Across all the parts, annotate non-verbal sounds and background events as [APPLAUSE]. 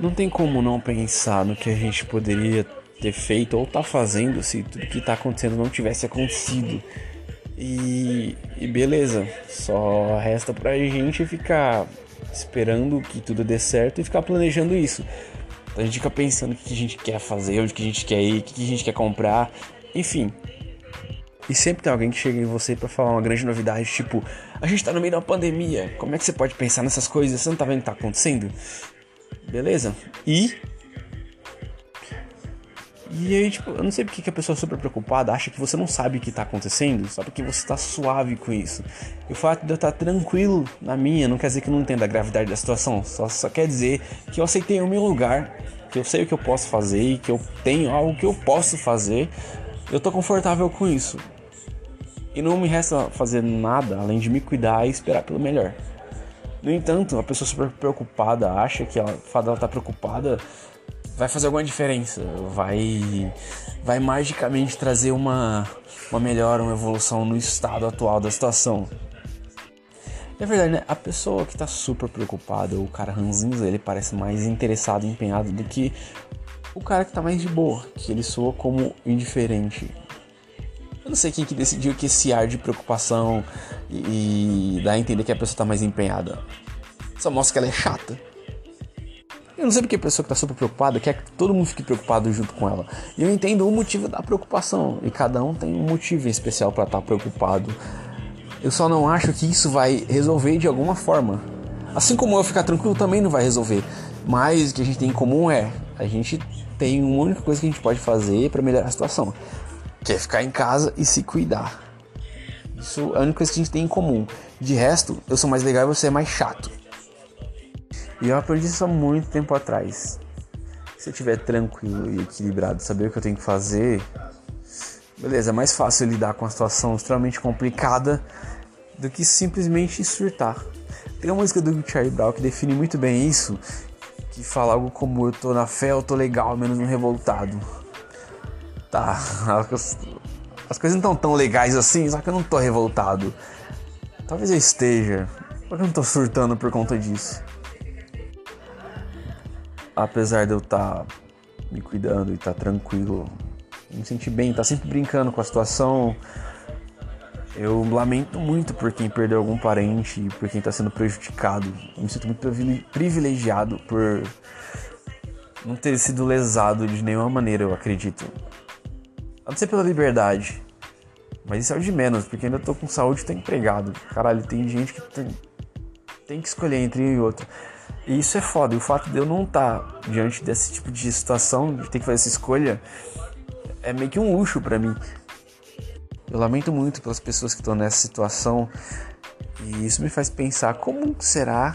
não tem como não pensar no que a gente poderia ter feito ou tá fazendo se tudo que tá acontecendo não tivesse acontecido. E, e beleza, só resta pra gente ficar esperando que tudo dê certo e ficar planejando isso. Então a gente fica pensando o que a gente quer fazer, onde que a gente quer ir, o que a gente quer comprar, enfim. E sempre tem alguém que chega em você para falar uma grande novidade, tipo, a gente tá no meio da pandemia, como é que você pode pensar nessas coisas? Você não tá vendo o que tá acontecendo? Beleza? E e aí, tipo, eu não sei porque que a pessoa super preocupada acha que você não sabe o que tá acontecendo, só porque você tá suave com isso. E o fato de eu estar tá tranquilo na minha não quer dizer que eu não entenda a gravidade da situação, só, só quer dizer que eu aceitei o meu lugar, que eu sei o que eu posso fazer e que eu tenho algo que eu posso fazer. Eu tô confortável com isso. E não me resta fazer nada além de me cuidar e esperar pelo melhor. No entanto, a pessoa super preocupada acha que ela, o fato dela estar tá preocupada vai fazer alguma diferença, vai vai magicamente trazer uma uma melhora, uma evolução no estado atual da situação. É verdade, né? A pessoa que tá super preocupada, o cara ranzinza, ele parece mais interessado e empenhado do que o cara que tá mais de boa, que ele soa como indiferente. Eu não sei quem que decidiu que esse ar de preocupação e, dá a entender que a pessoa tá mais empenhada. Só mostra que ela é chata. Eu não sei porque a pessoa que está super preocupada quer que todo mundo fique preocupado junto com ela. E eu entendo o motivo da preocupação. E cada um tem um motivo especial para estar tá preocupado. Eu só não acho que isso vai resolver de alguma forma. Assim como eu ficar tranquilo também não vai resolver. Mas o que a gente tem em comum é a gente tem uma única coisa que a gente pode fazer para melhorar a situação, que é ficar em casa e se cuidar. Isso é a única coisa que a gente tem em comum. De resto, eu sou mais legal e você é mais chato. E eu aprendi isso há muito tempo atrás. Se eu estiver tranquilo e equilibrado, saber o que eu tenho que fazer, beleza, é mais fácil lidar com uma situação extremamente complicada do que simplesmente surtar. Tem uma música do Charlie Brown que define muito bem isso, que fala algo como eu tô na fé, eu tô legal, menos um revoltado. Tá, [LAUGHS] as coisas não estão tão legais assim, só que eu não tô revoltado. Talvez eu esteja, mas eu não tô surtando por conta disso apesar de eu estar tá me cuidando e estar tá tranquilo, me sentir bem, tá sempre brincando com a situação, eu lamento muito por quem perdeu algum parente e por quem está sendo prejudicado. Eu me sinto muito privilegiado por não ter sido lesado de nenhuma maneira, eu acredito. A não ser pela liberdade. Mas isso é o de menos, porque ainda tô com saúde e tô empregado. Caralho, tem gente que tem, tem que escolher entre um e outro. E isso é foda. E o fato de eu não estar tá diante desse tipo de situação, de ter que fazer essa escolha, é meio que um luxo para mim. Eu lamento muito pelas pessoas que estão nessa situação. E isso me faz pensar como será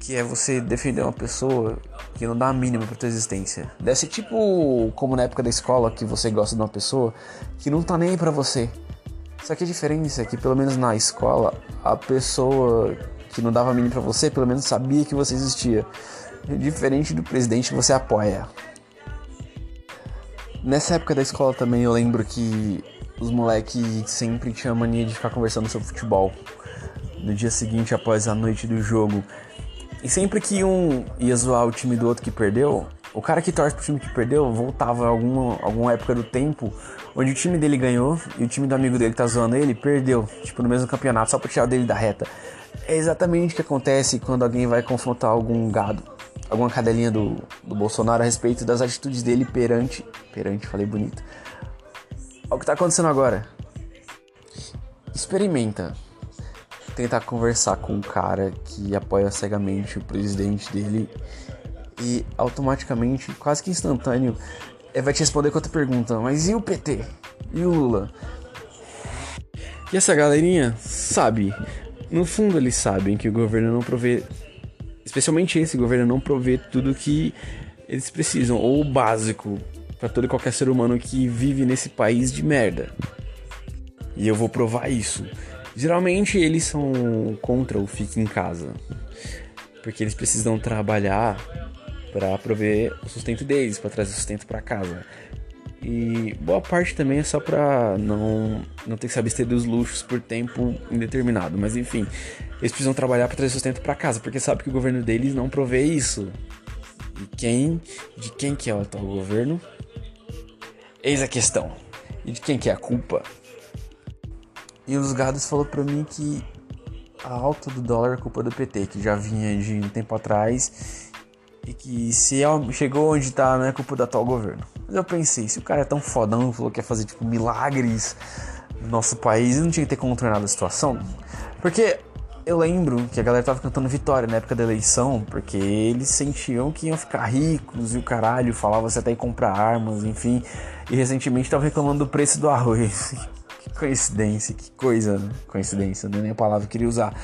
que é você defender uma pessoa que não dá a mínima pra tua existência. Deve ser tipo como na época da escola que você gosta de uma pessoa que não tá nem aí pra você. Só que a diferença é que pelo menos na escola a pessoa que não dava mínimo para você, pelo menos sabia que você existia. Diferente do presidente que você apoia. Nessa época da escola também eu lembro que os moleques sempre tinham mania de ficar conversando sobre futebol. No dia seguinte, após a noite do jogo. E sempre que um ia zoar o time do outro que perdeu, o cara que torce pro time que perdeu voltava alguma, alguma época do tempo onde o time dele ganhou e o time do amigo dele que tá zoando ele perdeu, tipo no mesmo campeonato, só pra tirar dele da reta. É exatamente o que acontece quando alguém vai confrontar algum gado, alguma cadelinha do, do Bolsonaro a respeito das atitudes dele perante. Perante, falei bonito. Olha o que tá acontecendo agora. Experimenta tentar conversar com um cara que apoia cegamente o presidente dele e automaticamente, quase que instantâneo, ele vai te responder com outra pergunta: Mas e o PT? E o Lula? E essa galerinha sabe no fundo, eles sabem que o governo não provê, especialmente esse governo, não provê tudo que eles precisam, ou o básico para todo e qualquer ser humano que vive nesse país de merda. E eu vou provar isso. Geralmente eles são contra o fique em casa, porque eles precisam trabalhar para prover o sustento deles, para trazer sustento para casa. E boa parte também é só pra não, não ter que se abster dos luxos por tempo indeterminado. Mas enfim, eles precisam trabalhar para trazer sustento para casa, porque sabe que o governo deles não provê isso. E quem, de quem que é o atual governo? Eis a questão. E de quem que é a culpa? E os gados falou para mim que a alta do dólar é culpa do PT, que já vinha de um tempo atrás e que se é chegou onde tá, não é culpa do atual governo. Mas eu pensei, se o cara é tão fodão, falou que ia fazer tipo milagres no nosso país, não tinha que ter contornado a situação. Porque eu lembro que a galera tava cantando vitória na época da eleição, porque eles sentiam que iam ficar ricos e o caralho, falava você até ir comprar armas, enfim. E recentemente tava reclamando do preço do arroz. [LAUGHS] coincidência, que coisa, coincidência, não é nem a palavra que eu queria usar.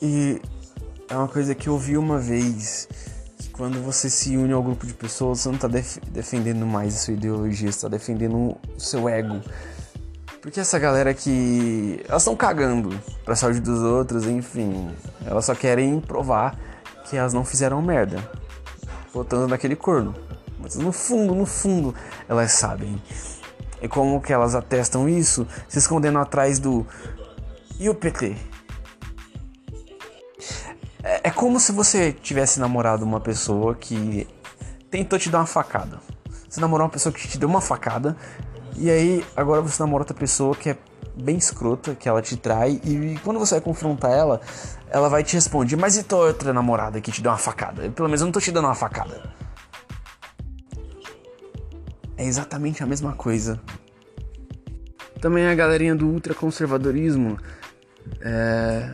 E é uma coisa que eu ouvi uma vez, que quando você se une ao grupo de pessoas, você não tá def defendendo mais a sua ideologia, você tá defendendo o seu ego. Porque essa galera que. Elas estão cagando pra saúde dos outros, enfim. Elas só querem provar que elas não fizeram merda. Votando naquele corno. Mas no fundo, no fundo, elas sabem. E como que elas atestam isso? Se escondendo atrás do. E o PT? É, é como se você tivesse namorado uma pessoa que tentou te dar uma facada. Você namorou uma pessoa que te deu uma facada e aí, agora você namora outra pessoa que é bem escrota, que ela te trai, e quando você vai confrontar ela, ela vai te responder: Mas e tua outra namorada que te deu uma facada? Pelo menos eu não tô te dando uma facada. É exatamente a mesma coisa. Também a galerinha do ultraconservadorismo. É...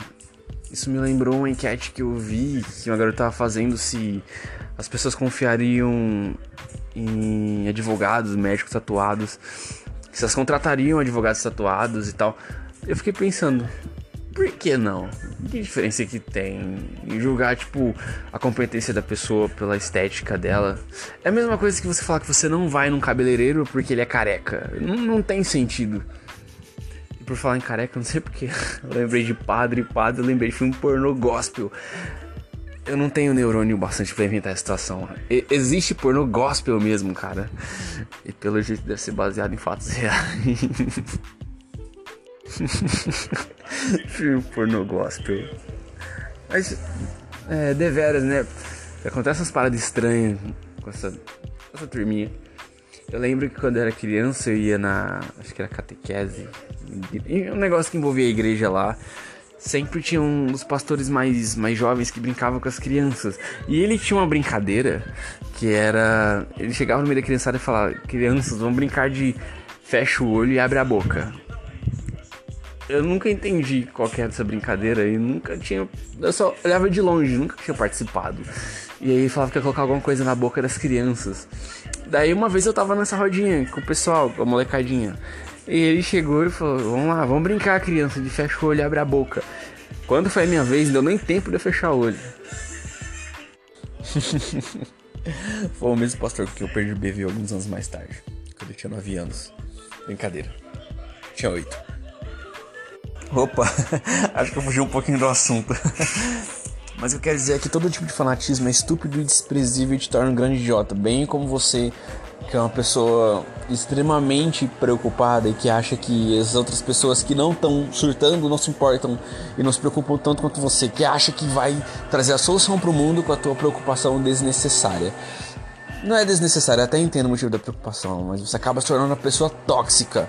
Isso me lembrou uma enquete que eu vi que uma garota tava fazendo se as pessoas confiariam em advogados, médicos tatuados, se elas contratariam advogados tatuados e tal. Eu fiquei pensando, por que não? Que diferença que tem em julgar, tipo, a competência da pessoa pela estética dela? É a mesma coisa que você falar que você não vai num cabeleireiro porque ele é careca. Não, não tem sentido. E por falar em careca, não sei porque [LAUGHS] eu lembrei de padre, padre, eu lembrei de filme pornô gospel eu não tenho neurônio bastante pra inventar a situação. E, existe porno gospel mesmo, cara. E pelo jeito deve ser baseado em fatos reais. [LAUGHS] Filme [LAUGHS] porno gospel. Mas, é, deveras, né? Acontece umas paradas estranhas com essa, essa turminha. Eu lembro que quando eu era criança eu ia na. Acho que era catequese. Um negócio que envolvia a igreja lá sempre tinha um dos pastores mais, mais jovens que brincavam com as crianças. E ele tinha uma brincadeira que era. Ele chegava no meio da criançada e falava: Crianças, vamos brincar de fecha o olho e abre a boca. Eu nunca entendi qual que era essa brincadeira e nunca tinha. Eu só olhava de longe, nunca tinha participado. E aí falava que ia colocar alguma coisa na boca das crianças. Daí uma vez eu tava nessa rodinha com o pessoal, com a molecadinha. E ele chegou e falou: Vamos lá, vamos brincar, criança, de fecha o olho e abre a boca. Quando foi a minha vez, deu nem tempo de eu fechar o olho. [LAUGHS] foi o mesmo pastor que eu perdi o BV alguns anos mais tarde, quando eu tinha 9 anos. Brincadeira. Tinha 8. Opa, [LAUGHS] acho que eu fugi um pouquinho do assunto. [LAUGHS] Mas eu quero dizer é que todo tipo de fanatismo é estúpido e desprezível e te torna um grande idiota, bem como você que é uma pessoa extremamente preocupada e que acha que as outras pessoas que não estão surtando não se importam e não se preocupam tanto quanto você, que acha que vai trazer a solução para o mundo com a tua preocupação desnecessária. Não é desnecessário, até entendo o motivo da preocupação, mas você acaba se tornando uma pessoa tóxica.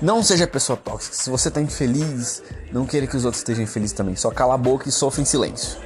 Não seja pessoa tóxica. Se você está infeliz, não queira que os outros estejam infelizes também. Só cala a boca e sofra em silêncio.